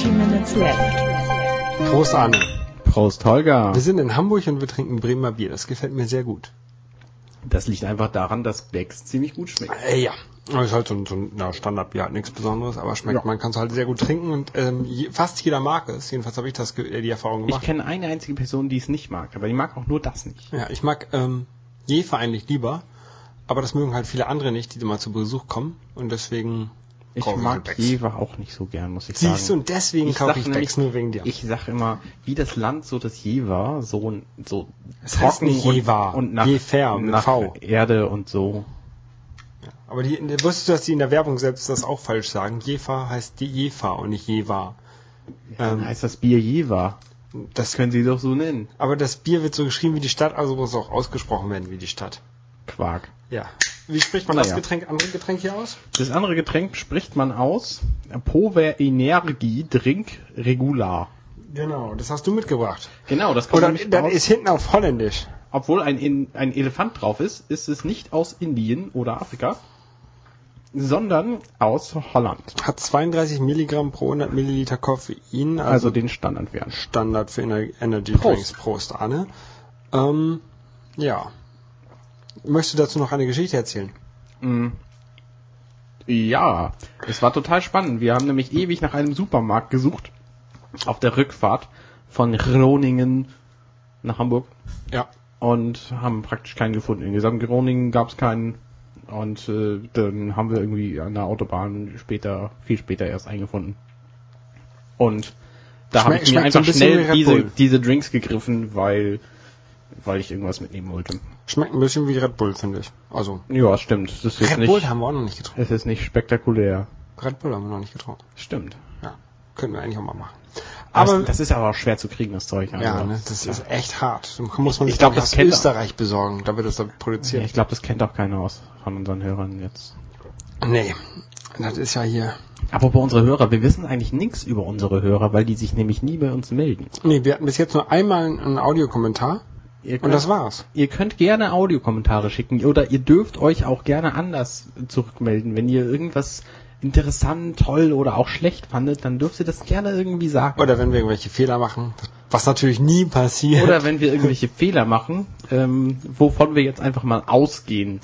Dirty Minutes Left. Prost, Arne. Prost, Holger. Wir sind in Hamburg und wir trinken Bremer Bier. Das gefällt mir sehr gut. Das liegt einfach daran, dass Becks ziemlich gut schmeckt. Äh, ja. Das ist halt so ein, so ein na, Standardbier, halt nichts Besonderes, aber schmeckt, Ja. man kann es halt sehr gut trinken und ähm, je, fast jeder mag es. Jedenfalls habe ich das äh, die Erfahrung Ich gemacht. kenne eine einzige Person, die es nicht mag, aber die mag auch nur das nicht. ja, ich mag ähm, Jefer eigentlich lieber, aber das mögen halt viele andere nicht, die mal zu Besuch kommen und deswegen Ich mag. Jever auch nicht so gern, muss ich Siehst du, sagen. und deswegen kaufe ich Becks nur wegen dir. Ich sag immer, wie das Land, so das Jever, so, so Es heißt nicht Jever, und, und nach, Jever nach V. Erde und so. aber die, wusstest du, dass die in der Werbung selbst das auch falsch sagen? Jefer heißt die Jefer und nicht Jever. Dann Ähm, heißt das Bier Jever. das können sie doch so nennen. Aber das Bier wird so geschrieben wie die Stadt, also muss auch ausgesprochen werden wie die Stadt. Quark. Ja. Wie spricht man Naja. das Getränk, andere Getränk hier aus? Das andere Getränk spricht man aus. Power Energie Drink Regular. Genau, das hast du mitgebracht. Genau, das kommt Oder aus, ist hinten auf Holländisch. obwohl ein, In- ein Elefant drauf ist, ist es nicht aus Indien oder Afrika, sondern aus Holland. Hat 32 Milligramm pro 100 Milliliter Koffein, also, Also den Standardwert. Standard für Ener Energy Prost. Drinks. Prost, Arne. Ähm, ja. Möchtest du dazu noch eine Geschichte erzählen? Mm. Ja, es war total spannend. Wir haben nämlich ewig nach einem Supermarkt gesucht auf der Rückfahrt von Groningen nach Hamburg Ja. und haben praktisch keinen gefunden. In gesamt Groningen gab es keinen und äh, dann haben wir irgendwie an der Autobahn später, viel später erst eingefunden. Und da habe ich mir schmeckt so ein einfach schnell diese, diese Drinks gegriffen, weil weil ich irgendwas mitnehmen wollte. Schmeckt ein bisschen wie Red Bull, finde ich. Also, Ja, stimmt. Das ist jetzt Red Bull nicht, haben wir auch noch nicht getrunken. es ist nicht spektakulär. Red Bull haben wir noch nicht getrunken. Stimmt. Ja. Können wir eigentlich auch mal machen. Aber Aber, das ist aber auch schwer zu kriegen, das Zeug. also. ja, ne, das ist echt hart. Da muss man Ich sich glaub, glaub, das aus Österreich besorgen. Da wird es dann Ja, produziert. ich glaube, das kennt auch keiner aus von unseren Hörern jetzt. Nee, das ist ja hier. Aber bei unsere Hörer, wir wissen eigentlich nichts über unsere Hörer, weil die sich nämlich nie bei uns melden. Nee, wir hatten bis jetzt nur einmal einen Audiokommentar Ihr und könnt, das war's. ihr könnt gerne Audiokommentare schicken oder ihr dürft euch auch gerne anders zurückmelden. Wenn ihr irgendwas interessant, toll oder auch schlecht fandet, dann dürft ihr das gerne irgendwie sagen. Oder wenn wir irgendwelche Fehler machen, was natürlich nie passiert. Oder wenn wir irgendwelche Fehler machen, ähm, wovon wir jetzt einfach mal ausgehen.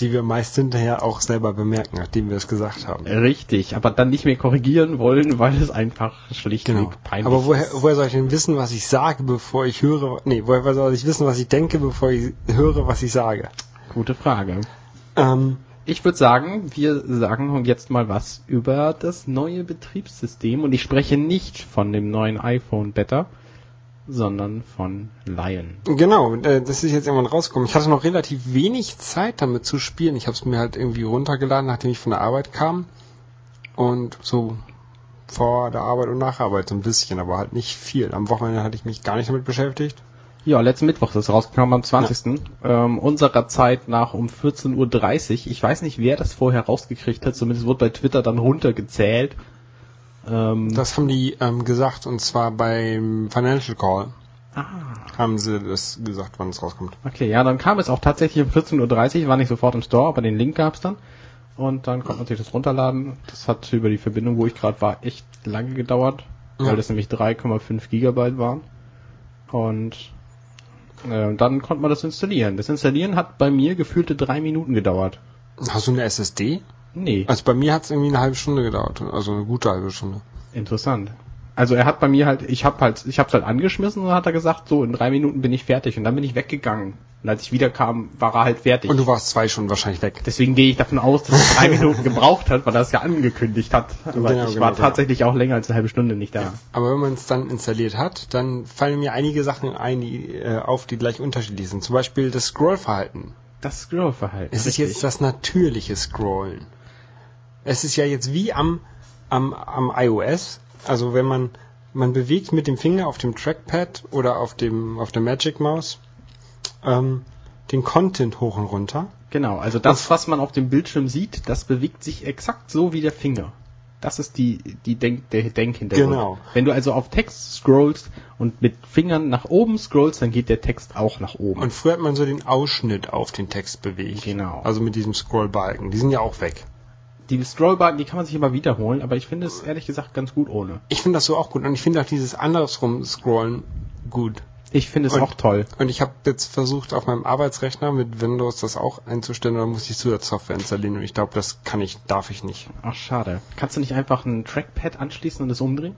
Die wir meist hinterher auch selber bemerken, nachdem wir es gesagt haben. Richtig, aber dann nicht mehr korrigieren wollen, weil es einfach schlichtweg Genau. peinlich Aber woher, ist. woher soll ich denn wissen, was ich sage, bevor ich höre? Nee, woher soll ich wissen, was ich denke, bevor ich höre, was ich sage? Gute Frage. Ähm, Ich würde sagen, wir sagen jetzt mal was über das neue Betriebssystem und ich spreche nicht von dem neuen iPhone Beta, sondern von Lion. genau, äh, das ist jetzt irgendwann rausgekommen. Ich hatte noch relativ wenig Zeit damit zu spielen. Ich habe es mir halt irgendwie runtergeladen, nachdem ich von der Arbeit kam. Und so vor der Arbeit und nach Arbeit so ein bisschen, aber halt nicht viel. Am Wochenende hatte ich mich gar nicht damit beschäftigt. Ja, letzten Mittwoch ist es rausgekommen, am 20. Ähm, unserer Zeit nach um 14.30 Uhr. Ich weiß nicht, wer das vorher rausgekriegt hat, zumindest wurde bei Twitter dann runtergezählt. Ähm, Das haben die ähm, gesagt, und zwar beim Financial Call ah, haben sie das gesagt, wann es rauskommt. okay, ja, dann kam es auch tatsächlich um 14.30 Uhr, war nicht sofort im Store, aber den Link gab's dann. Und dann konnte man sich das runterladen. Das hat über die Verbindung, wo ich gerade war, echt lange gedauert, Ja. weil das nämlich 3,5 Gigabyte waren. Und äh, dann konnte man das installieren. Das Installieren hat bei mir gefühlte drei Minuten gedauert. Hast du eine SSD? Nee, Also bei mir hat es irgendwie eine halbe Stunde gedauert, also eine gute halbe Stunde. interessant. Also er hat bei mir halt, ich habe halt, ich hab's halt angeschmissen und dann hat er gesagt, so in drei Minuten bin ich fertig und dann bin ich weggegangen. Und als ich wiederkam, war er halt fertig. Und du warst zwei Stunden wahrscheinlich weg. Deswegen gehe ich davon aus, dass es drei Minuten gebraucht hat, weil er es ja angekündigt hat. Aber Genau, ich genau, war genau. tatsächlich auch länger als eine halbe Stunde nicht da. Aber wenn man es dann installiert hat, dann fallen mir einige Sachen ein, die, äh, auf, die gleich unterschiedlich sind. Zum Beispiel das Scrollverhalten. Das Scrollverhalten. Es ist jetzt das natürliche Scrollen. Es ist ja jetzt wie am, am, am iOS. Also wenn man, man bewegt mit dem Finger auf dem Trackpad oder auf dem, auf der Magic Maus, ähm, den Content hoch und runter. Genau, also das, was man auf dem Bildschirm sieht, das bewegt sich exakt so wie der Finger. Das ist die, die Denk, der Denkhintergrund. Genau. Wenn du also auf Text scrollst und mit Fingern nach oben scrollst, dann geht der Text auch nach oben. Und früher hat man so den Ausschnitt auf den Text bewegt. Genau. Also mit diesem Scrollbalken. Die sind ja auch weg. Die Scrollbalken, die kann man sich immer wiederholen, aber ich finde es ehrlich gesagt ganz gut ohne. Ich finde das so auch gut und ich finde auch dieses andersrum Scrollen gut. Ich finde es Und- auch toll. Und ich habe jetzt versucht, auf meinem Arbeitsrechner mit Windows das auch einzustellen, oder muss ich Zusatzsoftware installieren und ich glaube, das kann ich, darf ich nicht. Ach, schade. Kannst du nicht einfach ein Trackpad anschließen und es umdrehen?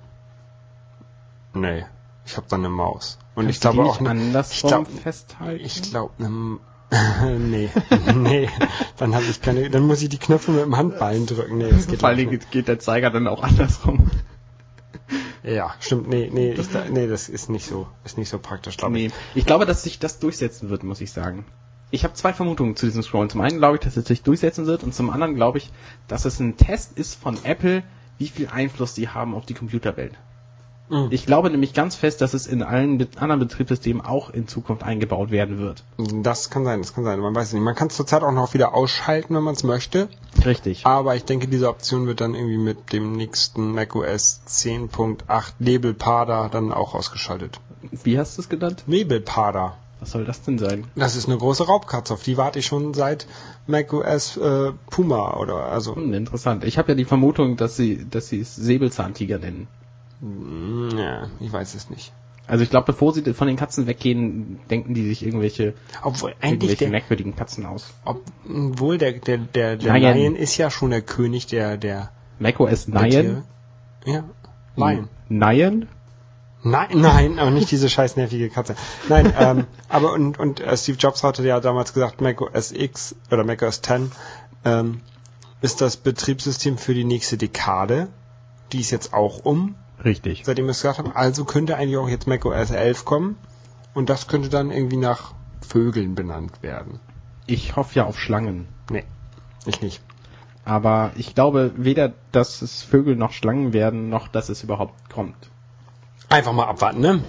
Nee, ich habe dann eine Maus. Und Kannst ich glaube auch nicht ne- andersrum ich glaub- festhalten. Ich glaube, ähm, nee, nee, dann habe ich keine, dann muss ich die Knöpfe mit dem Handballen drücken. Nee, das geht Vor allem geht, geht der Zeiger dann auch andersrum. Ja, stimmt, nee, nee, ich, nee, das ist nicht so, ist nicht so praktisch, glaube ich. Nee, ich glaube, dass sich das durchsetzen wird, muss ich sagen. Ich habe zwei Vermutungen zu diesem Scrollen. Zum einen glaube ich, dass es sich durchsetzen wird und zum anderen glaube ich, dass es ein Test ist von Apple, wie viel Einfluss sie haben auf die Computerwelt. Mhm. Ich glaube nämlich ganz fest, dass es in allen anderen Betriebssystemen auch in Zukunft eingebaut werden wird. Das kann sein, das kann sein, man weiß es nicht. Man kann es zurzeit auch noch wieder ausschalten, wenn man es möchte. Richtig. Aber ich denke, diese Option wird dann irgendwie mit dem nächsten macOS 10.8 Nebelpader dann auch ausgeschaltet. Wie hast du es genannt? Nebelpader. Was soll das denn sein? Das ist eine große Raubkatze, auf die warte ich schon seit macOS äh, Puma oder also Hm, interessant. Ich habe ja die Vermutung, dass sie, dass sie es Säbelzahntiger nennen. Ja, ich weiß es nicht. Also ich glaube, bevor sie von den Katzen weggehen, denken die sich irgendwelche, Obwohl eigentlich irgendwelche der, merkwürdigen Katzen aus. obwohl der der der, der Lion. Lion ist ja schon der König der der, macOS der Nyan? Tiere. Ja, Lion. Nyan? Nein, nein, aber nicht diese scheiß nervige Katze. Nein, ähm, aber und, und äh, Steve Jobs hatte ja damals gesagt, Mac OS X oder Mac OS X ähm, ist das Betriebssystem für die nächste Dekade. Die ist jetzt auch um, Richtig. seitdem wir es gesagt haben. Also könnte eigentlich auch jetzt Mac OS 11 kommen. Und das könnte dann irgendwie nach Vögeln benannt werden. Ich hoffe ja auf Schlangen. Nee, ich nicht. Aber ich glaube weder, dass es Vögel noch Schlangen werden, noch dass es überhaupt kommt. Einfach mal abwarten, ne?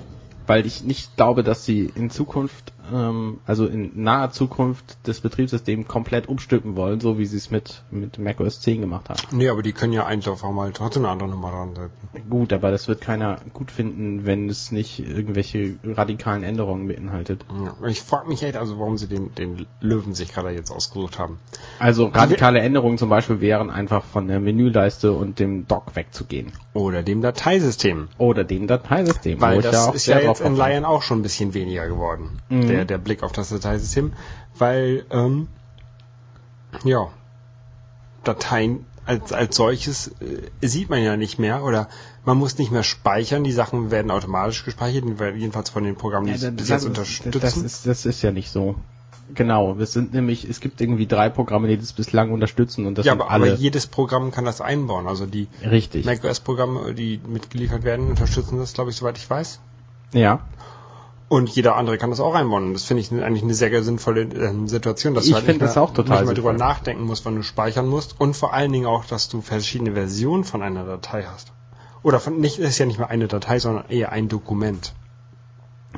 Weil ich nicht glaube, dass sie in Zukunft, ähm, also in naher Zukunft, das Betriebssystem komplett umstülpen wollen, so wie sie es mit, mit macOS 10 gemacht haben. Nee, aber die können ja eigentlich auch mal trotzdem eine andere Nummer dran setzen. Gut, aber das wird keiner gut finden, wenn es nicht irgendwelche radikalen Änderungen beinhaltet. Ja, ich frage mich echt, also warum sie den, den Löwen sich gerade jetzt ausgesucht haben. Also radikale Änderungen zum Beispiel wären einfach von der Menüleiste und dem Dock wegzugehen. Oder dem Dateisystem. Oder dem Dateisystem. wo Weil ich das auch ist ja jetzt in. Lion auch schon ein bisschen weniger geworden, Mhm. der, der Blick auf das Dateisystem. Weil, ähm, ja, Dateien als, als solches äh, sieht man ja nicht mehr oder man muss nicht mehr speichern, die Sachen werden automatisch gespeichert, jedenfalls von den Programmen, die Ja, es das, bis jetzt unterstützen. das, ist, das ist ja nicht so. Genau, es sind nämlich, es gibt irgendwie drei Programme, die das bislang unterstützen und das ja, sind aber, aber alle jedes Programm kann das einbauen. Also die richtig. macOS-Programme, die mitgeliefert werden, unterstützen das, glaube ich, soweit ich weiß. Ja, Und jeder andere kann das auch einbauen. Das finde ich eigentlich eine sehr sinnvolle ähm, Situation, dass Ich du halt nicht das mehr- nicht mehr drüber nachdenken musst, wann du speichern musst. Und vor allen Dingen auch, dass du verschiedene Versionen von einer Datei hast. Oder von nicht, ist ja nicht mehr eine Datei, sondern eher ein Dokument.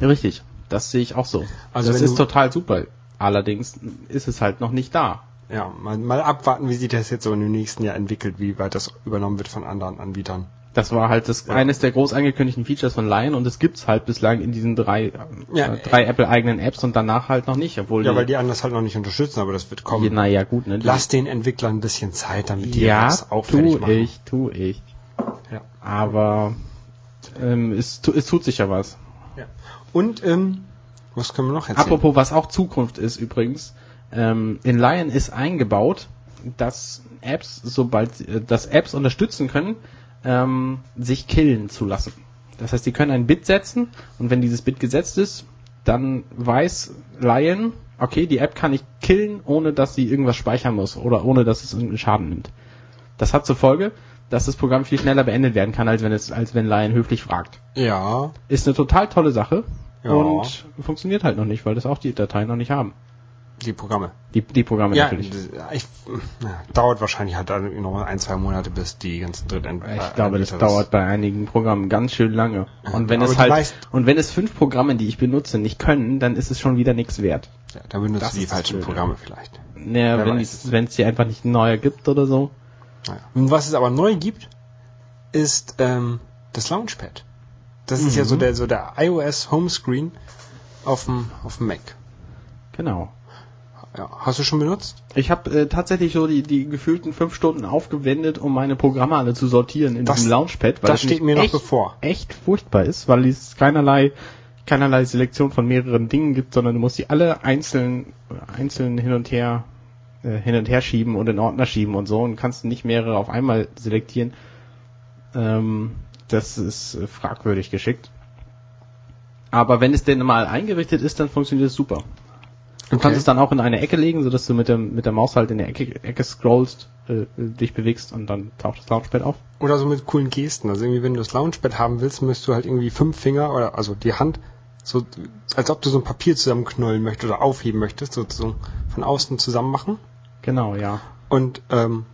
richtig. Das sehe ich auch so. Also das ist total super. Allerdings ist es halt noch nicht da. Ja, mal, mal abwarten, wie sich das jetzt so im nächsten Jahr entwickelt, wie weit das übernommen wird von anderen Anbietern. Das war halt das Ja. eines der groß angekündigten Features von Lion und es gibt's halt bislang in diesen drei, Ja, äh, drei Apple eigenen Apps und danach halt noch nicht, obwohl Ja, weil die anderen das halt noch nicht unterstützen, aber das wird kommen. naja gut, ne? Lass den Entwicklern ein bisschen Zeit, damit die ja, das auch tu machen. ich, tu ich. Ja. Aber ähm, es, es tut sich ja was. Ja. Und, ähm, was können wir noch erzählen? Apropos, was auch Zukunft ist übrigens, ähm, in Lion ist eingebaut, dass Apps, sobald äh, dass Apps unterstützen können, ähm, sich killen zu lassen. Das heißt, die können ein Bit setzen und wenn dieses Bit gesetzt ist, dann weiß Lion, okay, die App kann ich killen, ohne dass sie irgendwas speichern muss oder ohne dass es irgendeinen Schaden nimmt. Das hat zur Folge, dass das Programm viel schneller beendet werden kann, als wenn es, als wenn Lion höflich fragt. Ja, Ist eine total tolle Sache Ja. und funktioniert halt noch nicht, weil das auch die Dateien noch nicht haben. Die Programme. Die, die Programme Ja, natürlich. ich, dauert wahrscheinlich halt dann noch ein, zwei Monate, bis die ganzen Drittend Ich glaube, das dauert bei einigen Programmen ganz schön lange. Und wenn Aber es die halt, und wenn es fünf Programme, die ich benutze, nicht können, dann ist es schon wieder nichts wert. Ja, da benutzt Das du die falschen. Programme vielleicht. Naja, Wer wenn es es. wenn es hier einfach nicht neue gibt oder so. Naja. Und was es aber neu gibt, ist ähm, das Launchpad. Das ist ja so der so der iOS Homescreen auf dem auf dem Mac. Genau. Ja. Hast du schon benutzt? Ich habe äh, tatsächlich so die, die gefühlten fünf Stunden aufgewendet, um meine Programme alle zu sortieren in Das- diesem Launchpad, das das steht mir noch echt, bevor. echt furchtbar ist, weil es keinerlei keinerlei Selektion von mehreren Dingen gibt, sondern du musst die alle einzeln einzeln hin und her äh, hin und her schieben und in Ordner schieben und so und kannst nicht mehrere auf einmal selektieren. Ähm, das ist äh, fragwürdig geschickt. Aber wenn es denn mal eingerichtet ist, dann funktioniert es super. Du kannst es dann auch in eine Ecke legen, sodass du mit dem mit der Maus halt in der Ecke, Ecke scrollst, äh, dich bewegst und dann taucht das Launchpad auf. Oder so mit coolen Gesten. Also irgendwie, wenn du das Launchpad haben willst, müsst du halt irgendwie fünf Finger oder also die Hand so, als ob du so ein Papier zusammenknollen möchtest oder aufheben möchtest, sozusagen von außen zusammen machen. Genau, ja. Und ähm,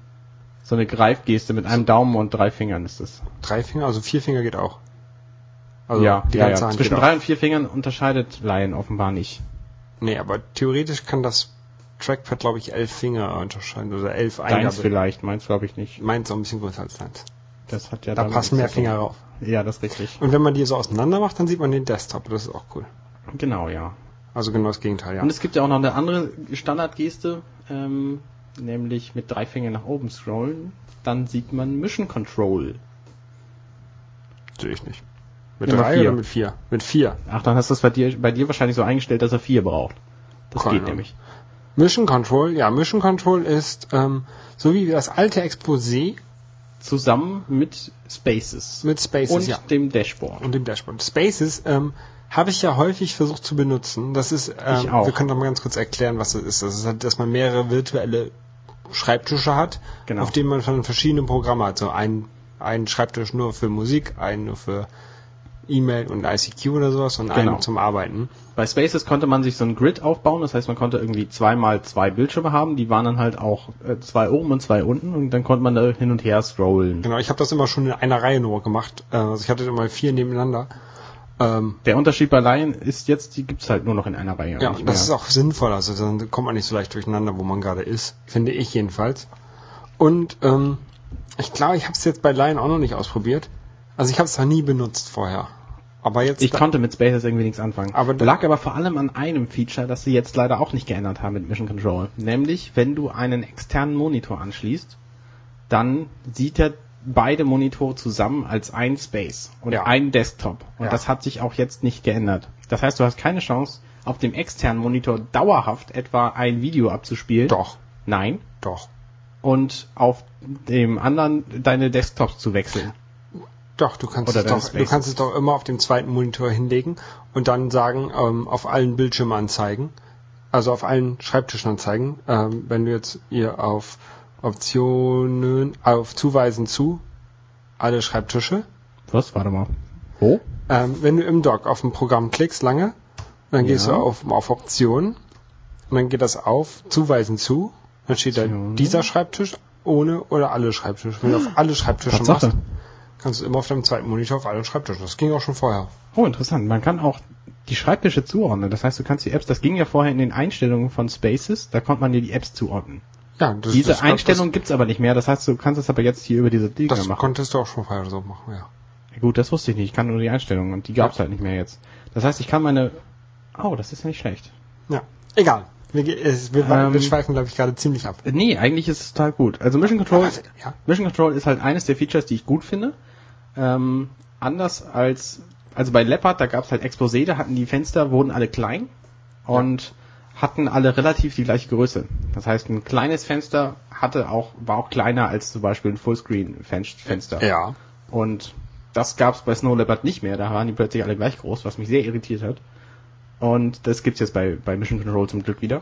So eine Greifgeste mit einem Daumen und drei Fingern ist es. drei Finger, also vier Finger geht auch. Also ja, die ganze ja. Hand Zwischen drei und vier Fingern unterscheidet Lion offenbar nicht. Nee, aber theoretisch kann das Trackpad, glaube ich, elf Finger unterscheiden oder elf Deins Eingabe. vielleicht, meins glaube ich nicht. Meins auch ein bisschen größer als deins. Das hat ja Da passen mehr Finger rauf. Ja, das ist richtig. Und wenn man die so auseinander macht, dann sieht man den Desktop. Das ist auch cool. Genau, ja. Also genau das Gegenteil, ja. Und es gibt ja auch noch eine andere Standardgeste, ähm, nämlich mit drei Fingern nach oben scrollen. Dann sieht man Mission Control. Sehe ich nicht. Mit mit drei vier. oder mit vier? Mit vier. Ach, dann hast du es bei dir, bei dir wahrscheinlich so eingestellt, dass er vier braucht. Das Keine geht nämlich. Mission Control, ja, Mission Control ist ähm, so wie das alte Exposé Zusammen mit Spaces. mit Spaces, und ja. dem Dashboard. Und dem Dashboard. Spaces ähm, habe ich ja häufig versucht zu benutzen. Das ist, ähm, Ich auch. wir können doch mal ganz kurz erklären, was das ist. Das ist halt, dass man mehrere virtuelle Schreibtische hat, Genau. auf denen man von verschiedenen Programmen hat. So ein, ein Schreibtisch nur für Musik, einen nur für E-Mail und ICQ oder sowas und Genau. einen zum Arbeiten. Bei Spaces konnte man sich so ein Grid aufbauen, das heißt, man konnte irgendwie zweimal zwei Bildschirme haben, die waren dann halt auch äh, zwei oben und zwei unten und dann konnte man da hin und her scrollen. Genau, ich habe das immer schon in einer Reihe nur gemacht. Äh, Also ich hatte immer vier nebeneinander. Ähm, Der Unterschied bei Lion ist jetzt, die gibt's halt nur noch in einer Reihe. ja, das ist auch sinnvoll. Also dann kommt man nicht so leicht durcheinander, wo man gerade ist. Finde ich jedenfalls. Und ähm, ich glaube, ich habe es jetzt bei Lion auch noch nicht ausprobiert. Also ich habe es zwar nie benutzt vorher. Aber jetzt... Ich konnte mit Spaces irgendwie nichts anfangen. Aber lag aber vor allem an einem Feature, das sie jetzt leider auch nicht geändert haben mit Mission Control. Nämlich, wenn du einen externen Monitor anschließt, dann sieht er beide Monitore zusammen als ein Space und Ja. ein Desktop. Und Ja. das hat sich auch jetzt nicht geändert. Das heißt, du hast keine Chance, auf dem externen Monitor dauerhaft etwa ein Video abzuspielen. Doch, Nein. doch. Und auf dem anderen deine Desktops zu wechseln. Doch, du kannst, Oder es doch, du kannst es doch immer auf dem zweiten Monitor hinlegen und dann sagen, ähm, auf allen Bildschirmen anzeigen. Also auf allen Schreibtischen anzeigen. Ähm, wenn du jetzt hier auf Optionen, auf Zuweisen zu, alle Schreibtische. Was? Warte mal. Wo? Ähm, wenn du im Dock auf ein Programm klickst, lange, dann gehst Ja. du auf, auf Optionen und dann geht das auf, Zuweisen zu, dann steht da dieser Schreibtisch ohne oder alle Schreibtische. Wenn du auf alle Schreibtische Tatsache. machst, kannst du immer auf deinem zweiten Monitor auf allen Schreibtischen. Das ging auch schon vorher. Oh, interessant. Man kann auch die Schreibtische zuordnen. Das heißt, du kannst die Apps, das ging ja vorher in den Einstellungen von Spaces, da konnte man dir die Apps zuordnen. Ja, das, Diese das, Einstellung gibt's aber nicht mehr. Das heißt, du kannst es aber jetzt hier über diese Dinge das, das machen. konntest du auch schon vorher so machen, ja. Ja, Gut, das wusste ich nicht. Ich kann nur die Einstellungen und die gab's halt nicht mehr jetzt. Das heißt, ich kann meine... Oh, das ist ja nicht schlecht. Ja, egal. Wir, es, wir, Ähm, wir schweifen, glaube ich, gerade ziemlich ab. Äh, Nee, eigentlich ist es total gut. Also Mission Control, Ja. Mission Control ist halt eines der Features, die ich gut finde. Ähm, anders als, also bei Leopard, da gab's halt Exposé, da hatten die Fenster, wurden alle klein und hatten alle relativ die gleiche Größe. Das heißt, ein kleines Fenster hatte auch, war auch kleiner als zum Beispiel ein Fullscreen-Fenster. Ja. Und das gab's bei Snow Leopard nicht mehr. Da waren die plötzlich alle gleich groß, was mich sehr irritiert hat. Und das gibt's jetzt bei, bei Mission Control zum Glück wieder.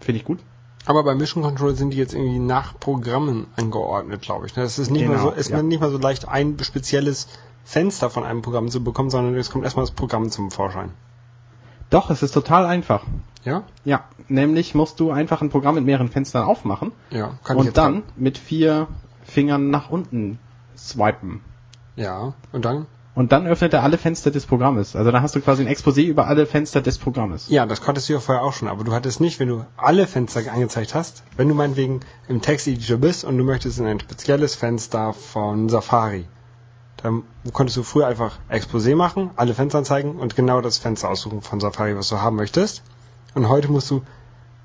Finde ich gut. Aber bei Mission Control sind die jetzt irgendwie nach Programmen angeordnet, glaube ich. ne? Das ist nicht Genau, mehr so, ist ja. nicht mal so leicht, ein spezielles Fenster von einem Programm zu bekommen, sondern es kommt erstmal das Programm zum Vorschein. Doch, es ist total einfach. Ja? Ja, nämlich musst du einfach ein Programm mit mehreren Fenstern aufmachen Ja, kann und dann mit vier Fingern nach unten swipen. Ja, und dann? Und dann öffnet er alle Fenster des Programmes. Also dann hast du quasi ein Exposé über alle Fenster des Programmes. Ja, das konntest du ja vorher auch schon, aber du hattest nicht, wenn du alle Fenster angezeigt hast, wenn du meinetwegen im Texteditor bist und du möchtest in ein spezielles Fenster von Safari, dann konntest du früher einfach Exposé machen, alle Fenster anzeigen und genau das Fenster aussuchen von Safari, was du haben möchtest. Und heute musst du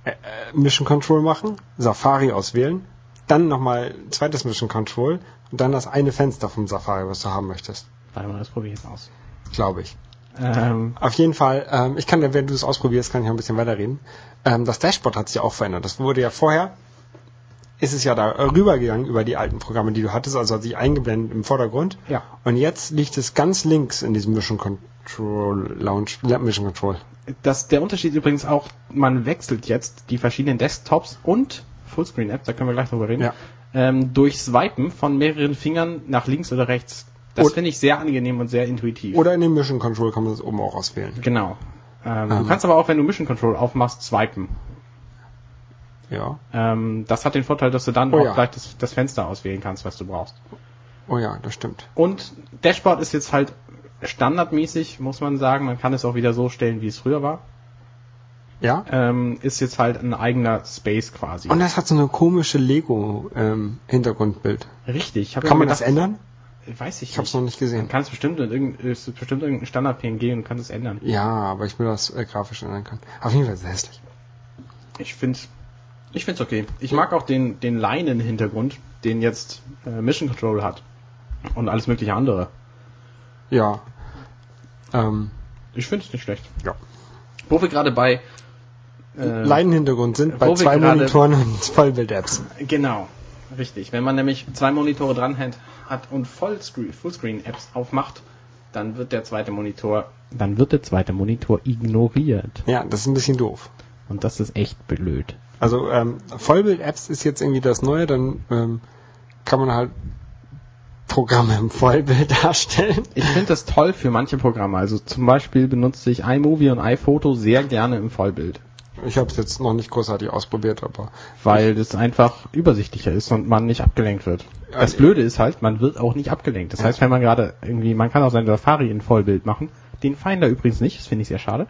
äh, äh, Mission Control machen, Safari auswählen, dann nochmal zweites Mission Control und dann das eine Fenster vom Safari, was du haben möchtest. Warte mal, das probiere ich jetzt aus. Glaube ich. Ähm, Auf jeden Fall, ähm, ich kann, ja, wenn du es ausprobierst, kann ich noch ein bisschen weiterreden. Ähm, das Dashboard hat sich auch verändert. Das wurde ja vorher, ist es ja da rübergegangen über die alten Programme, die du hattest, also hat sich eingeblendet im Vordergrund. Ja. Und jetzt liegt es ganz links in diesem Mission Control Lounge, Mission Control. das, der Unterschied übrigens auch, man wechselt jetzt die verschiedenen Desktops und Fullscreen-Apps, da können wir gleich drüber reden, Ja. ähm, durch Swipen von mehreren Fingern nach links oder rechts. Das finde ich sehr angenehm und sehr intuitiv. Oder in dem Mission Control kann man das oben auch auswählen. Genau. Ähm, Ähm. Du kannst aber auch, wenn du Mission Control aufmachst, swipen. Ja. Ähm, das hat den Vorteil, dass du dann Oh auch ja. gleich das, das Fenster auswählen kannst, was du brauchst. Oh ja, das stimmt. Und Dashboard ist jetzt halt standardmäßig, muss man sagen. Man kann es auch wieder so stellen, wie es früher war. Ja. Ähm, ist jetzt halt ein eigener Space quasi. Und das hat so eine komische Lego-Hintergrundbild. Richtig. Ich hab kann man das gedacht, ändern? Weiß ich Ich habe es nicht. noch nicht gesehen. kann es bestimmt irgendein, ist bestimmt irgendein Standard-PNG und kann es ändern. Ja, aber ich will das äh, grafisch ändern können. Auf jeden Fall ist es hässlich. Ich finde ich find's okay. Ich mag auch den, den Leinen-Hintergrund, den jetzt äh, Mission Control hat. Und alles mögliche andere. Ja. Ähm, Ich finde es nicht schlecht. ja. Wo wir gerade bei äh, Leinenhintergrund sind bei zwei Monitoren und Vollbild-Apps. Genau, richtig. Wenn man nämlich zwei Monitore dran hat, hat und Vollscreen, Fullscreen-Apps aufmacht, dann wird der zweite Monitor, dann wird der zweite Monitor ignoriert. Ja, das ist ein bisschen doof. Und das ist echt blöd. Also ähm, Vollbild-Apps ist jetzt irgendwie das Neue, dann ähm, kann man halt Programme im Vollbild darstellen. Ich finde das toll für manche Programme. Also zum Beispiel benutze ich iMovie und iPhoto sehr gerne im Vollbild. Ich habe es jetzt noch nicht großartig ausprobiert, aber Weil das einfach übersichtlicher ist und man nicht abgelenkt wird. Das Blöde ist halt, man wird auch nicht abgelenkt. Das heißt, wenn man gerade irgendwie, man kann auch sein Safari in Vollbild machen. Den Finder übrigens nicht, das finde ich sehr schade.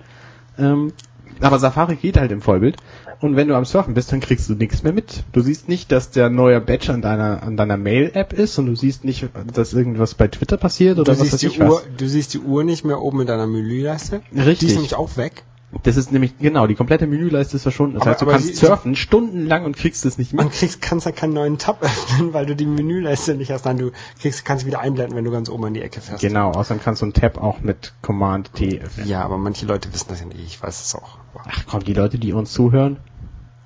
Ähm, aber Safari geht halt im Vollbild. Und wenn du am Surfen bist, dann kriegst du nichts mehr mit. Du siehst nicht, dass der neue Badge an deiner, an deiner Mail-App ist und du siehst nicht, dass irgendwas bei Twitter passiert oder du was siehst, weiß die ich Uhr, was. du siehst die Uhr nicht mehr oben in deiner Menüleiste. Richtig. Die ist nämlich auch weg. Das ist nämlich, genau, die komplette Menüleiste ist verschwunden. Das Aber- heißt, du kannst surfen stundenlang und kriegst es nicht mit. Man kriegst, kannst ja keinen neuen Tab öffnen, weil du die Menüleiste nicht hast. Nein, du kriegst, kannst wieder einblenden, wenn du ganz oben in die Ecke fährst. Genau, außerdem kannst du einen Tab auch mit Command T öffnen. Ja, aber manche Leute wissen das ja nicht. Ich weiß es auch. Ach komm, die Leute, die uns zuhören,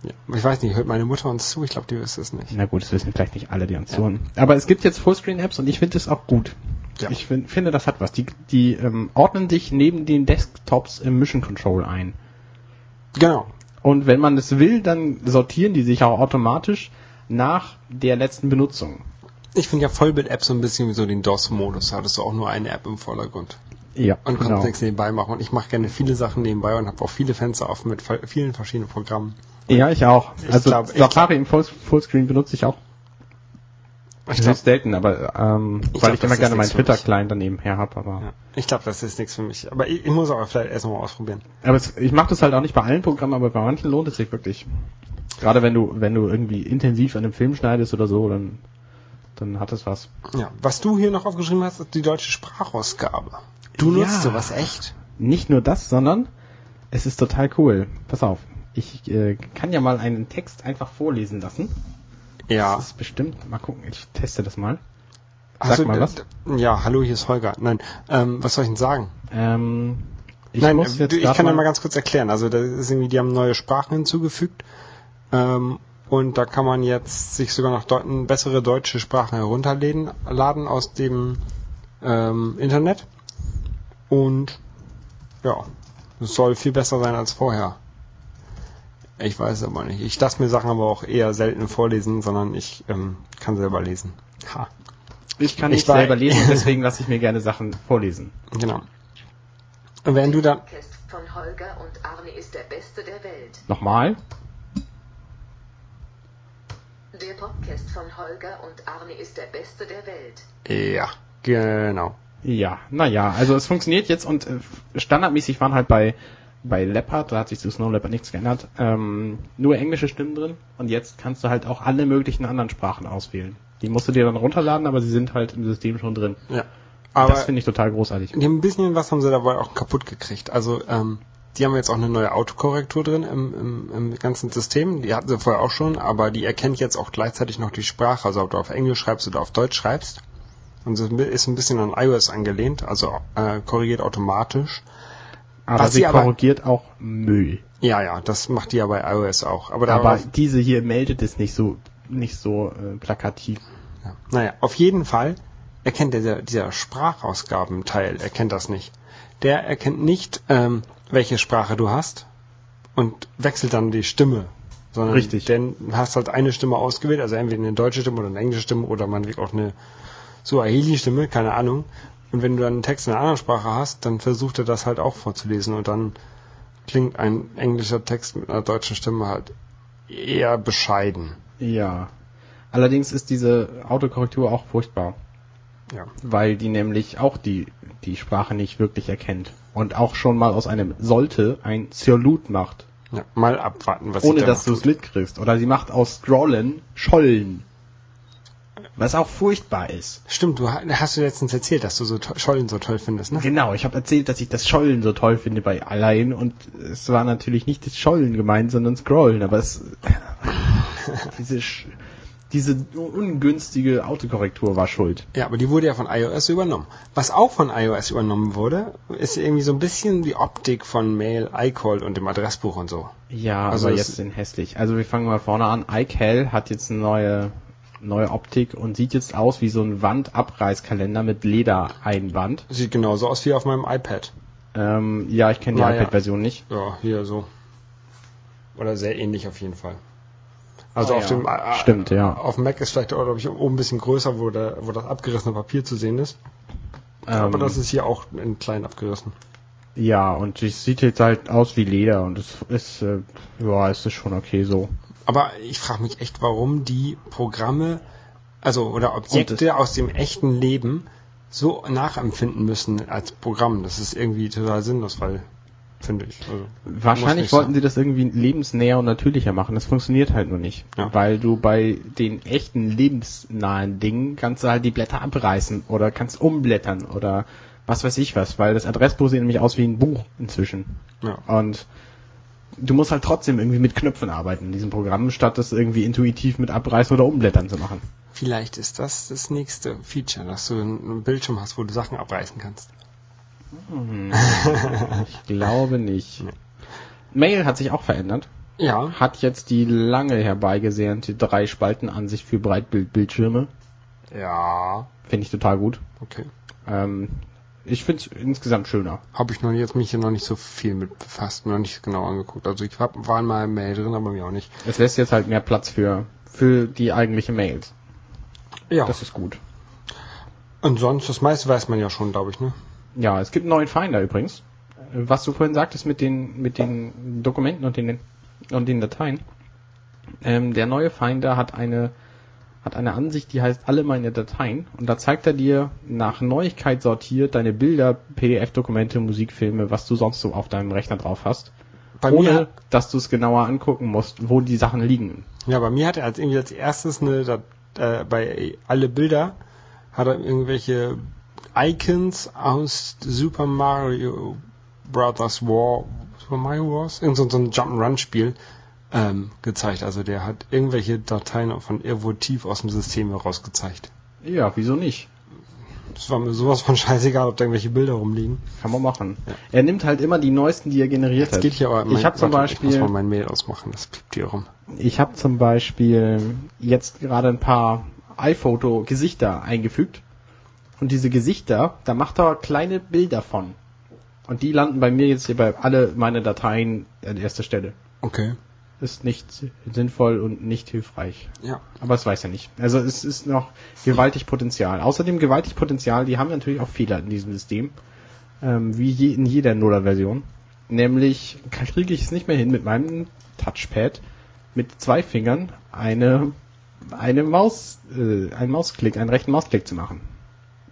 Ja. Ich weiß nicht, hört meine Mutter uns zu? Ich glaube, die wüsste es nicht. na gut, das wissen vielleicht nicht alle, die uns zuhören. Aber es gibt jetzt Fullscreen-Apps und ich finde es auch gut. Ja. Ich find, finde, das hat was. Die, die ähm, ordnen dich neben den Desktops im Mission Control ein. Genau. Und wenn man es will, dann sortieren die sich auch automatisch nach der letzten Benutzung. Ich finde ja Vollbild-App so ein bisschen wie so den DOS-Modus. Hattest du auch nur eine App im Vordergrund. Ja, Und kannst nichts nebenbei machen. Und ich mache gerne viele Sachen nebenbei und habe auch viele Fenster offen mit vielen verschiedenen Programmen. Ja, ich auch. Ich also glaub- ich Safari im Full Fullscreen benutze ich auch. Ich Das glaube, selten, aber ähm, Ich weil glaub, ich immer das ist gerne meinen nichts für mich. Twitter-Client daneben her habe. Aber, ja. ich glaub, das ist nichts für mich. Aber ich, ich muss aber vielleicht erst mal ausprobieren. aber es, ich mache das halt auch nicht bei allen Programmen, aber bei manchen lohnt es sich wirklich. Gerade wenn du wenn du irgendwie intensiv an einem Film schneidest oder so, dann dann hat es was. Ja. Was du hier noch aufgeschrieben hast, ist die deutsche Sprachausgabe. Du Ja. nutzt sowas echt? Nicht nur das, sondern es ist total cool. Pass auf, ich äh, kann ja mal einen Text einfach vorlesen lassen. Ja. Das ist bestimmt. Mal gucken, ich teste das mal. Sag du- mal was. Ja, hallo, hier ist Holger. Nein, ähm, was soll ich denn sagen? Ähm, ich Nein, muss äh, jetzt ich kann ja mal ganz kurz erklären. Also da ist irgendwie, die haben neue Sprachen hinzugefügt. Ähm, und da kann man jetzt sich sogar noch deut bessere deutsche Sprachen herunterladen laden aus dem ähm, Internet. Und ja, es soll viel besser sein als vorher. Ich weiß aber nicht. Ich lasse mir Sachen aber auch eher selten vorlesen, sondern ich ähm, kann selber lesen. Ha, Ich kann Ich nicht war- selber lesen, deswegen lasse ich mir gerne Sachen vorlesen. genau. Und wenn du dann Podcast von Holger und Arne ist der Beste der Welt. Nochmal. Der Podcast von Holger und Arne ist der Beste der Welt. ja, genau. Ja, naja, also es funktioniert jetzt und äh, standardmäßig waren halt bei bei Leopard, da hat sich zu Snow Leopard nichts geändert, ähm, nur englische Stimmen drin und jetzt kannst du halt auch alle möglichen anderen Sprachen auswählen. Die musst du dir dann runterladen, aber sie sind halt im System schon drin. Ja. Aber das finde ich total großartig. ein bisschen was haben sie dabei auch kaputt gekriegt. Also ähm, die haben jetzt auch eine neue Autokorrektur drin im, im, im ganzen System. Die hatten sie vorher auch schon, aber die erkennt jetzt auch gleichzeitig noch die Sprache, also ob du auf Englisch schreibst oder auf Deutsch schreibst. Und sie ist ein bisschen an iOS angelehnt, also äh, korrigiert automatisch. Aber Was sie sie aber- korrigiert auch Müll. Ja, ja, das macht die ja bei iOS auch. Aber, Aber diese hier meldet es nicht so nicht so äh, plakativ. ja. naja, auf jeden Fall erkennt dieser, dieser Sprachausgabenteil, erkennt das nicht. Der erkennt nicht, ähm, welche Sprache du hast und wechselt dann die Stimme. Sondern Richtig. Denn du hast halt eine Stimme ausgewählt, also entweder eine deutsche Stimme oder eine englische Stimme oder man auch eine Suaheli-Stimme, keine Ahnung. Und wenn du dann einen Text in einer anderen Sprache hast, dann versucht er das halt auch vorzulesen und dann klingt ein englischer Text mit einer deutschen Stimme halt eher bescheiden. Ja. Allerdings ist diese Autokorrektur auch furchtbar, Ja. weil die nämlich auch die die Sprache nicht wirklich erkennt und auch schon mal aus einem sollte ein Zirlut macht, ja. Mal abwarten, was sie ohne da dass du es mitkriegst. Oder sie macht aus Scrollen Schollen. Was auch furchtbar ist. Stimmt, du ha- hast du letztens erzählt, dass du so Schollen so toll findest, ne? Genau, ich habe erzählt, dass ich das Schollen so toll finde bei allein und es war natürlich nicht das Schollen gemeint, sondern Scrollen, aber es diese diese ungünstige Autokorrektur war schuld. Ja, aber die wurde ja von iOS übernommen. Was auch von iOS übernommen wurde, ist irgendwie so ein bisschen die Optik von Mail, iCall und dem Adressbuch und so. Ja, Also aber jetzt sind hässlich. Also wir fangen mal vorne an. iCal hat jetzt eine neue neue Optik und sieht jetzt aus wie so ein Wandabreißkalender mit Ledereinband. Sieht genauso aus wie auf meinem iPad. Ähm, ja, ich kenne die Naja. iPad-Version nicht. Ja, hier so. Oder sehr ähnlich auf jeden Fall. Also Ah, auf ja. dem äh, Stimmt, ja. Auf dem Mac ist vielleicht auch, glaube ich, oben ein bisschen größer, wo, der, wo das abgerissene Papier zu sehen ist. Aber Ähm, das ist hier auch in klein abgerissen. ja, und es sieht jetzt halt aus wie Leder und es ist, äh, ja, es ist schon okay so. Aber ich frage mich echt, warum die Programme, also oder Objekte aus dem echten Leben so nachempfinden müssen als Programm. Das ist irgendwie total sinnlos, weil, finde ich. Also, Wahrscheinlich wollten sein. sie das irgendwie lebensnäher und natürlicher machen. Das funktioniert halt nur nicht. Ja. Weil du bei den echten lebensnahen Dingen kannst du halt die Blätter abreißen oder kannst umblättern oder was weiß ich was, weil das Adressbuch sieht nämlich aus wie ein Buch inzwischen. Ja. Und du musst halt trotzdem irgendwie mit Knöpfen arbeiten in diesem Programm, statt das irgendwie intuitiv mit abreißen oder umblättern zu machen. Vielleicht ist das das nächste Feature, dass du einen Bildschirm hast, wo du Sachen abreißen kannst. Ich glaube nicht. Mail hat sich auch verändert. Ja, Hat jetzt die lange herbeigesehnte drei Spaltenansicht für Breitbildbildschirme. ja, Finde ich total gut. okay. Ähm, ich finde es insgesamt schöner. Habe ich noch jetzt mich hier noch nicht so viel mit befasst, noch nicht genau angeguckt. Also ich hab, war in meinem Mail drin, aber mir auch nicht. Es lässt jetzt halt mehr Platz für, für die eigentliche Mails. Ja. Das ist gut. Und sonst, das meiste weiß man ja schon, glaube ich, ne? Ja, es gibt einen neuen Finder übrigens. Was du vorhin sagtest mit den, mit den Dokumenten und den, und den Dateien. Ähm, der neue Finder hat eine, hat eine Ansicht, die heißt alle meine Dateien. Und da zeigt er dir nach Neuigkeit sortiert deine Bilder, PDF-Dokumente, Musikfilme, was du sonst so auf deinem Rechner drauf hast. Bei ohne, mir, dass du es genauer angucken musst, wo die Sachen liegen. ja, bei mir hat er als irgendwie als erstes eine, äh, bei alle Bilder hat er irgendwelche Icons aus Super Mario Brothers War, Super Mario Wars, irgend so, so ein Jump'n'Run-Spiel ähm, gezeigt. Also der hat irgendwelche Dateien von irgendwo tief aus dem System herausgezeigt. Ja, wieso nicht? Das war mir sowas von scheißegal, ob da irgendwelche Bilder rumliegen. Kann man machen. Er nimmt halt immer die neuesten, die er generiert Jetzt hat. geht hier aber ich habe zum warte, Ich muss Beispiel, mal mein Mail ausmachen, das piept hier rum. ich habe zum Beispiel jetzt gerade ein paar iPhoto-Gesichter eingefügt. Und diese Gesichter, da macht er kleine Bilder von. Und die landen bei mir jetzt hier bei alle meine Dateien an erster Stelle. Okay. Ist nicht sinnvoll und nicht hilfreich. Ja. Aber es weiß er nicht. Also es ist noch gewaltig Potenzial. Außerdem gewaltig Potenzial, die haben natürlich auch Fehler in diesem System. Ähm, wie je, in jeder Nuller-Version. Nämlich kriege ich es nicht mehr hin, mit meinem Touchpad mit zwei Fingern eine, eine Maus, äh, einen Mausklick, einen rechten Mausklick zu machen.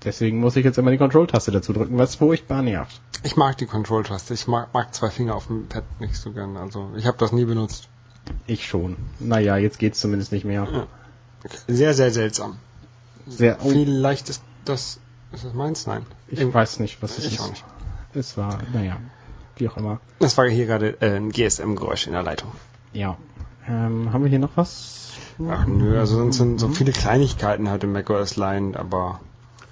Deswegen muss ich jetzt immer die Control-Taste dazu drücken, was furchtbar nervt. Ich mag die Control-Taste. Ich mag, mag zwei Finger auf dem Pad nicht so gern. Also ich habe das nie benutzt. Ich schon. Naja, jetzt geht's zumindest nicht mehr. Ja. Sehr, sehr seltsam. Sehr, oh, Vielleicht ist das. Ist das meins? Nein. ich Irgend- weiß nicht, was es Ich ist. auch nicht. Es war, naja. wie auch immer. Das war hier gerade äh, ein GSM-Geräusch in der Leitung. Ja. Ähm, haben wir hier noch was? Ach nö, also sonst sind so viele Kleinigkeiten halt im macOS Line, aber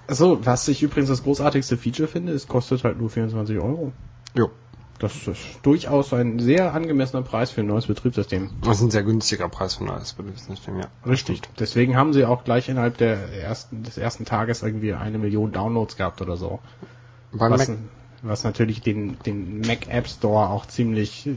Achso, was ich übrigens das großartigste Feature finde, es kostet halt nur 24 Euro. jo, Das ist durchaus ein sehr angemessener Preis für ein neues Betriebssystem. das ist ein sehr günstiger Preis von alles Betriebssystem, ja. Richtig. Deswegen haben sie auch gleich innerhalb der ersten, des ersten Tages irgendwie eine Million Downloads gehabt oder so. Beim Was, Mac, was natürlich den, den Mac App Store auch ziemlich, äh,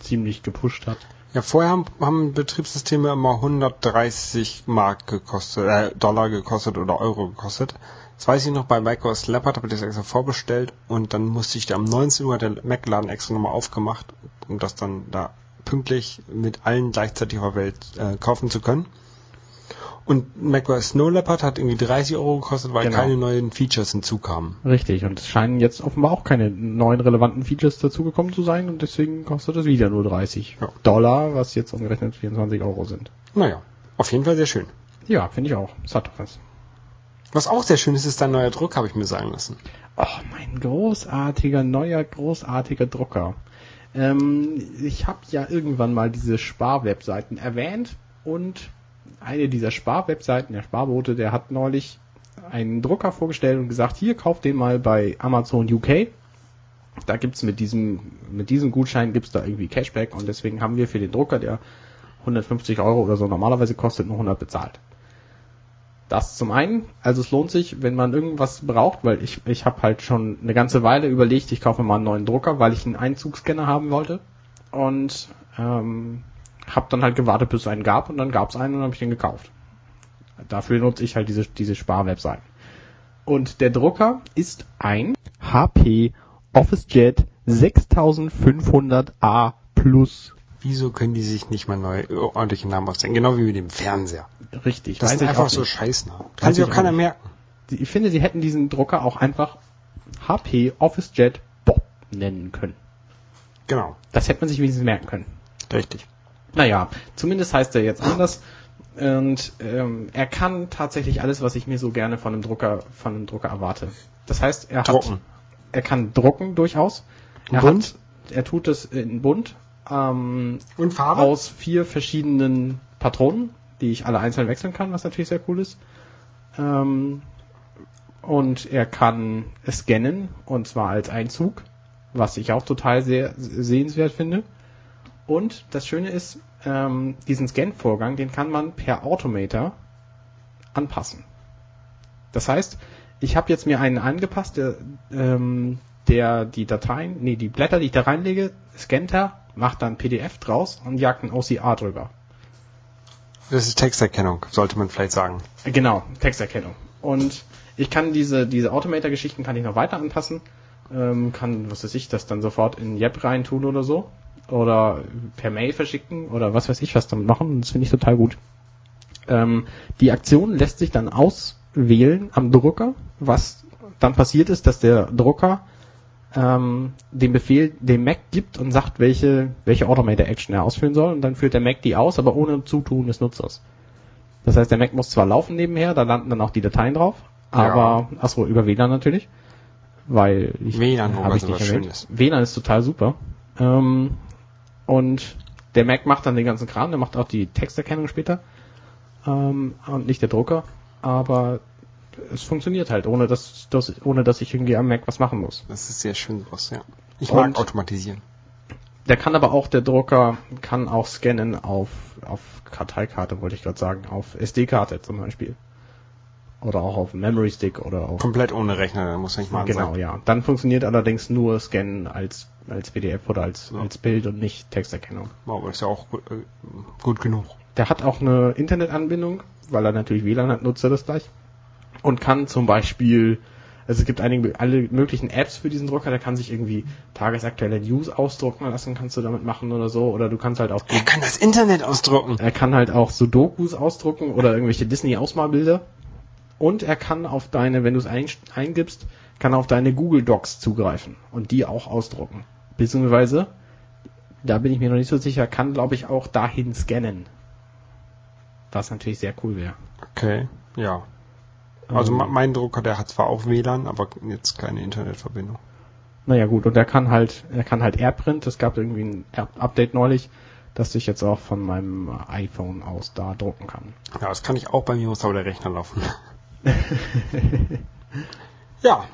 ziemlich gepusht hat. ja, vorher haben, haben Betriebssysteme immer 130 Mark gekostet, äh, Dollar gekostet oder Euro gekostet. Das weiß ich noch, bei macOS Leopard habe ich das extra vorbestellt und dann musste ich da um 19 Uhr der Mac-Laden extra nochmal aufgemacht, um das dann da pünktlich mit allen gleichzeitig auf der Welt äh, kaufen zu können. Und macOS Snow Leopard hat irgendwie 30 Euro gekostet, weil Genau. keine neuen Features hinzukamen. Richtig. Und es scheinen jetzt offenbar auch keine neuen relevanten Features dazugekommen zu sein und deswegen kostet es wieder nur 30 Ja. Dollar, was jetzt umgerechnet 24 Euro sind. Naja, auf jeden Fall sehr schön. Ja, finde ich auch. Es hat doch was. Was auch sehr schön ist, ist dein neuer Druck, habe ich mir sagen lassen. Oh, mein großartiger, neuer, großartiger Drucker. Ähm, ich habe ja irgendwann mal diese Sparwebseiten erwähnt und eine dieser Sparwebseiten, der Sparboote, der hat neulich einen Drucker vorgestellt und gesagt, hier, kauft den mal bei Amazon UK. Da gibt's mit diesem, mit diesem Gutschein gibt's da irgendwie Cashback und deswegen haben wir für den Drucker, der 150 Euro oder so normalerweise kostet, nur 100 bezahlt. Das zum einen, also es lohnt sich, wenn man irgendwas braucht, weil ich, ich habe halt schon eine ganze Weile überlegt, ich kaufe mal einen neuen Drucker, weil ich einen Einzugsscanner haben wollte. Und ähm, habe dann halt gewartet, bis es einen gab und dann gab es einen und habe ich den gekauft. Dafür nutze ich halt diese, diese Sparwebseiten. Und der Drucker ist ein HP OfficeJet 6500A Plus. Wieso können die sich nicht mal neu äh, ordentliche Namen ausdenken? Genau wie mit dem Fernseher. Richtig, Das sind einfach so. Scheißnamen. Kann sich ich auch keiner nicht. merken. Ich finde, sie hätten diesen Drucker auch einfach HP OfficeJet Bob nennen können. Genau, Das hätte man sich wenigstens merken können. richtig. Naja, zumindest heißt er jetzt anders. Und ähm, er kann tatsächlich alles, was ich mir so gerne von einem Drucker, von einem Drucker erwarte. Das heißt, er hat, Drucken. er kann drucken durchaus. Er Bunt? hat, er tut es in bunt ähm, Und Farbe? aus vier verschiedenen Patronen, die ich alle einzeln wechseln kann, was natürlich sehr cool ist. Ähm, und er kann scannen und zwar als Einzug, was ich auch total sehr sehenswert finde. Und das Schöne ist, ähm, diesen Scan-Vorgang, den kann man per Automator anpassen. Das heißt, ich habe jetzt mir einen angepasst, der, ähm, der die Dateien, nee, die Blätter, die ich da reinlege, scannt er, macht dann PDF draus und jagt ein OCR drüber. Das ist Texterkennung, sollte man vielleicht sagen. Genau, Texterkennung. Und ich kann diese, diese Automator-Geschichten kann ich noch weiter anpassen. Ähm, kann, was weiß ich, das dann sofort in Yep reintun oder so. Oder per Mail verschicken oder was weiß ich was damit machen. Das finde ich total gut. Ähm, die Aktion lässt sich dann auswählen am Drucker. Was dann passiert ist, dass der Drucker ähm, den Befehl dem Mac gibt und sagt, welche, welche Automator-Action er ausführen soll. Und dann führt der Mac die aus, aber ohne Zutun des Nutzers. Das heißt, der Mac muss zwar laufen nebenher, da landen dann auch die Dateien drauf, aber, achso, über WLAN natürlich, weil ich, WLAN, hab ich nicht erwähnt. Schönes. WLAN ist total super. Ähm, und der Mac macht dann den ganzen Kram, der macht auch die Texterkennung später, ähm, und nicht der Drucker, aber es funktioniert halt, ohne dass, dass, ohne dass ich irgendwie am Mac was machen muss. Das ist sehr schön sowas, ja. Ich Und- mag automatisieren. Der kann aber auch, der Drucker kann auch scannen auf, auf Karteikarte, wollte ich gerade sagen, auf SD-Karte zum Beispiel. Oder auch auf Memory Stick oder auf. Komplett ohne Rechner, da muss nicht mal Genau, sein. ja. Dann funktioniert allerdings nur Scannen als, als PDF oder als, Ja. als Bild und nicht Texterkennung. Aber ist ja auch gut, äh, gut genug. Der hat auch eine Internetanbindung, weil er natürlich WLAN hat, nutzt er das gleich. Und kann zum Beispiel, also es gibt einige, alle möglichen Apps für diesen Drucker, der kann sich irgendwie tagesaktuelle News ausdrucken lassen, kannst du damit machen oder so. Oder du kannst halt auch Er kann das Internet ausdrucken. Er kann halt auch Sudokus ausdrucken oder irgendwelche Disney-Ausmalbilder. Und er kann auf deine, wenn du es ein, eingibst, kann er auf deine Google Docs zugreifen und die auch ausdrucken. Beziehungsweise, da bin ich mir noch nicht so sicher, kann glaube ich auch dahin scannen. Was natürlich sehr cool wäre. Okay, ja. Also Ähm, mein Drucker, der hat zwar auch WLAN, aber jetzt keine Internetverbindung. Naja gut, und er kann halt, er kann halt AirPrint. Es gab irgendwie ein Update neulich, dass ich jetzt auch von meinem iPhone aus da drucken kann. Ja, das kann ich auch bei mir, muss aber der Rechner laufen. ja.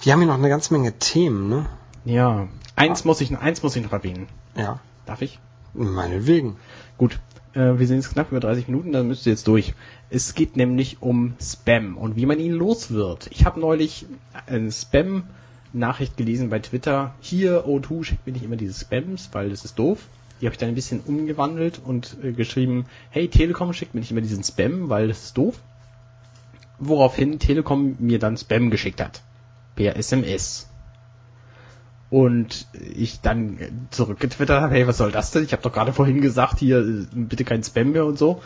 Wir haben hier noch eine ganze Menge Themen, ne? Ja. Eins muss ich, eins muss ich noch erwähnen. Ja. Darf ich? Meinetwegen. Gut. Äh, wir sind jetzt knapp über 30 Minuten, dann müsst ihr jetzt durch. Es geht nämlich um Spam und wie man ihn los wird. Ich habe neulich eine Spam-Nachricht gelesen bei Twitter. Hier, O2 schickt mir nicht immer diese Spams, weil das ist doof. Die habe ich dann ein bisschen umgewandelt und äh, geschrieben, hey, Telekom schickt mir nicht immer diesen Spam, weil das ist doof. Woraufhin Telekom mir dann Spam geschickt hat. Per SMS. Und ich dann zurückgetwittert habe, hey, was soll das denn? Ich habe doch gerade vorhin gesagt, hier äh, bitte kein Spam mehr und so.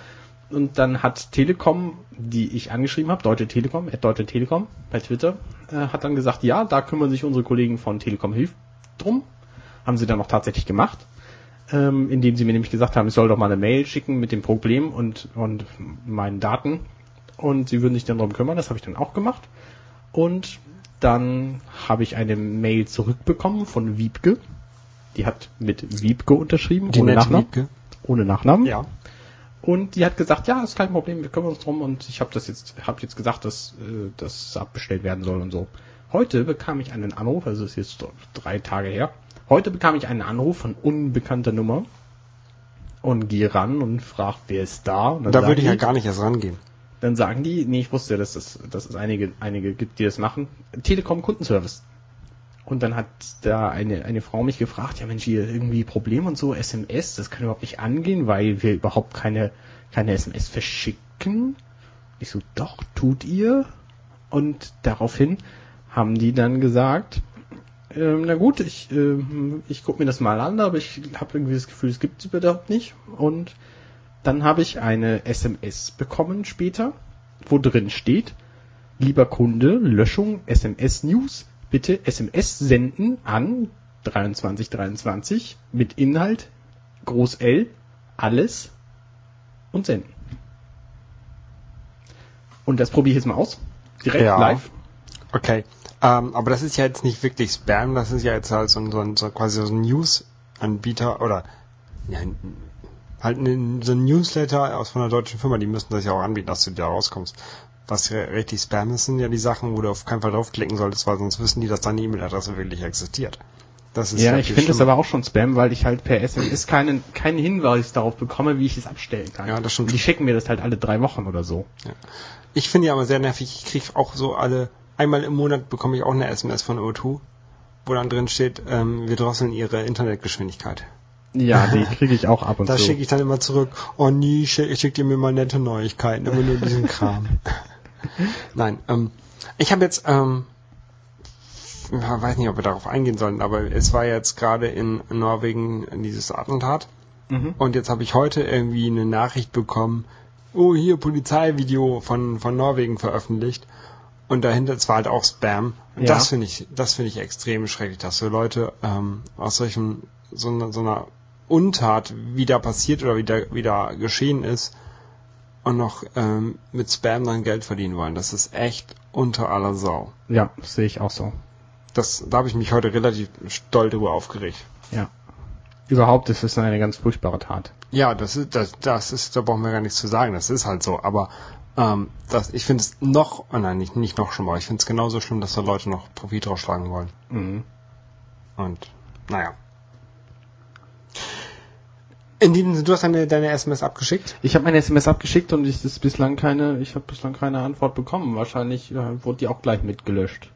Und dann hat Telekom, die ich angeschrieben habe, Deutsche Telekom, at Deutsche Telekom bei Twitter, äh, hat dann gesagt, ja, da kümmern sich unsere Kollegen von Telekom Hilf drum. Haben sie dann auch tatsächlich gemacht, ähm, indem sie mir nämlich gesagt haben, ich soll doch mal eine Mail schicken mit dem Problem und, und meinen Daten. Und sie würden sich dann darum kümmern, das habe ich dann auch gemacht. Und dann habe ich eine Mail zurückbekommen von Wiebke. Die hat mit Wiebke unterschrieben, Die ohne Nachnamen. Wiebke. Ohne Nachnamen. Ja. Und die hat gesagt, ja, ist kein Problem, wir kümmern uns drum und ich habe das jetzt, habe jetzt gesagt, dass äh, das abbestellt werden soll und so. Heute bekam ich einen Anruf, also ist jetzt drei Tage her. Heute bekam ich einen Anruf von unbekannter Nummer und gehe ran und frage, wer ist da? Und Da würde ich ja gar nicht erst rangehen. Dann sagen die, nee, ich wusste ja, dass es, dass es einige, einige gibt, die das machen. Telekom Kundenservice. Und dann hat da eine, eine Frau mich gefragt, ja Mensch, hier irgendwie Problem und so, SMS, das kann überhaupt nicht angehen, weil wir überhaupt keine, keine SMS verschicken. Ich so, doch, tut ihr? Und daraufhin haben die dann gesagt, ähm, na gut, ich, ähm, ich gucke mir das mal an, aber ich habe irgendwie das Gefühl, es gibt es überhaupt nicht. Und dann habe ich eine SMS bekommen später, wo drin steht, lieber Kunde, Löschung SMS News, bitte SMS senden an 2323 mit Inhalt Groß L, alles und senden. Und das probiere ich jetzt mal aus. Direkt Ja. live. Okay. Ähm, aber das ist ja jetzt nicht wirklich Spam, das ist ja jetzt halt so ein, so ein so quasi so ein News-Anbieter oder ja, halt ein, so ein Newsletter aus von einer deutschen Firma, die müssen das ja auch anbieten, dass du da rauskommst. Was ja richtig Spam ist, sind ja die Sachen, wo du auf keinen Fall draufklicken solltest, weil sonst wissen die, dass deine E-Mail-Adresse wirklich existiert. Das ist Ja, ja ich finde schlimmer. aber auch schon Spam, weil ich halt per SMS keinen, keinen Hinweis darauf bekomme, wie ich es abstellen kann. Ja, das stimmt. Und die schicken mir das halt alle drei Wochen oder so. Ich finde ja aber sehr nervig, ich kriege auch so alle, einmal im Monat bekomme ich auch eine SMS von O2, wo dann drin steht, ähm, wir drosseln ihre Internetgeschwindigkeit. Ja, die kriege ich auch ab und Da zu. schicke ich dann immer zurück, oh nie, schick, schickt ihr mir mal nette Neuigkeiten, immer nur diesen Kram. Nein, ähm, ich habe jetzt, ähm, weiß nicht, ob wir darauf eingehen sollen, aber es war jetzt gerade in Norwegen dieses Attentat Mhm. und jetzt habe ich heute irgendwie eine Nachricht bekommen, oh hier Polizeivideo von, von Norwegen veröffentlicht und dahinter, es war halt auch Spam. Und Ja. das finde ich, das finde ich extrem schrecklich, dass so Leute ähm, aus solchem, so einer, so einer Untat wieder passiert oder wieder, wieder geschehen ist und noch ähm, mit Spam dann Geld verdienen wollen. Das ist echt unter aller Sau. Ja, sehe ich auch so. Das, da habe ich mich heute relativ stolz drüber aufgeregt. Ja. Überhaupt ist es eine ganz furchtbare Tat. Ja, das ist, das, das ist, da brauchen wir gar nichts zu sagen. Das ist halt so. Aber ähm, das, ich finde es noch, oh nein, nicht, nicht noch schlimmer. Ich finde es genauso schlimm, dass da Leute noch Profit draus schlagen wollen. Mhm. Und naja. In diesem Sinne, du hast deine, deine SMS abgeschickt? Ich habe meine SMS abgeschickt und ich ist bislang keine, ich habe bislang keine Antwort bekommen. Wahrscheinlich äh, wurde die auch gleich mitgelöscht.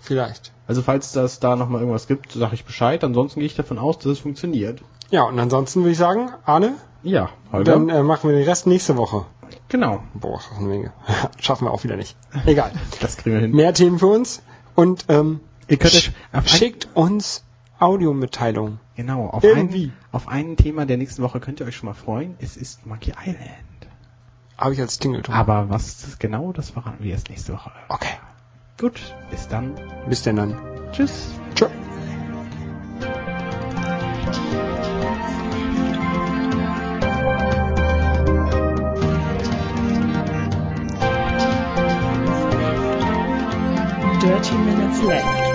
Vielleicht. Also falls das da nochmal irgendwas gibt, sage ich Bescheid. Ansonsten gehe ich davon aus, dass es funktioniert. Ja, und ansonsten würde ich sagen, Arne, Ja, Holger. dann äh, machen wir den Rest nächste Woche. genau. Boah, das ist eine Menge. Schaffen wir auch wieder nicht. Egal. Das kriegen wir hin. Mehr Themen für uns und ähm, Ihr könnt sch schickt uns Audiomitteilungen. genau auf irgendwie. ein, auf ein Thema der nächsten Woche könnt ihr euch schon mal freuen. Es ist Monkey Island. Habe ich als Tingelton. Aber was das genau, das verraten wir erst nächste Woche. Okay. Gut, bis dann. Bis denn dann. Tschüss. Tschö. 30 minutes left.